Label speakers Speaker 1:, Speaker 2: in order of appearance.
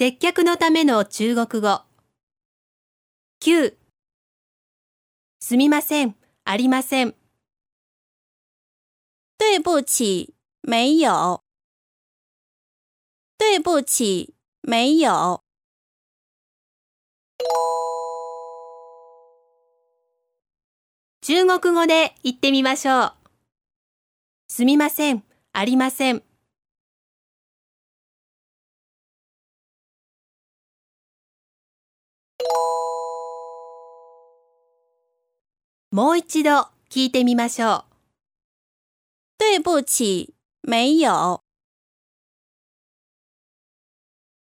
Speaker 1: 接客のための中国語。9すみません、ありません。
Speaker 2: 对不起，没有。对不起，没有。
Speaker 1: 中国語で言ってみましょう。すみません、ありません。もう一度聞いてみましょう。
Speaker 2: 对不起，没有。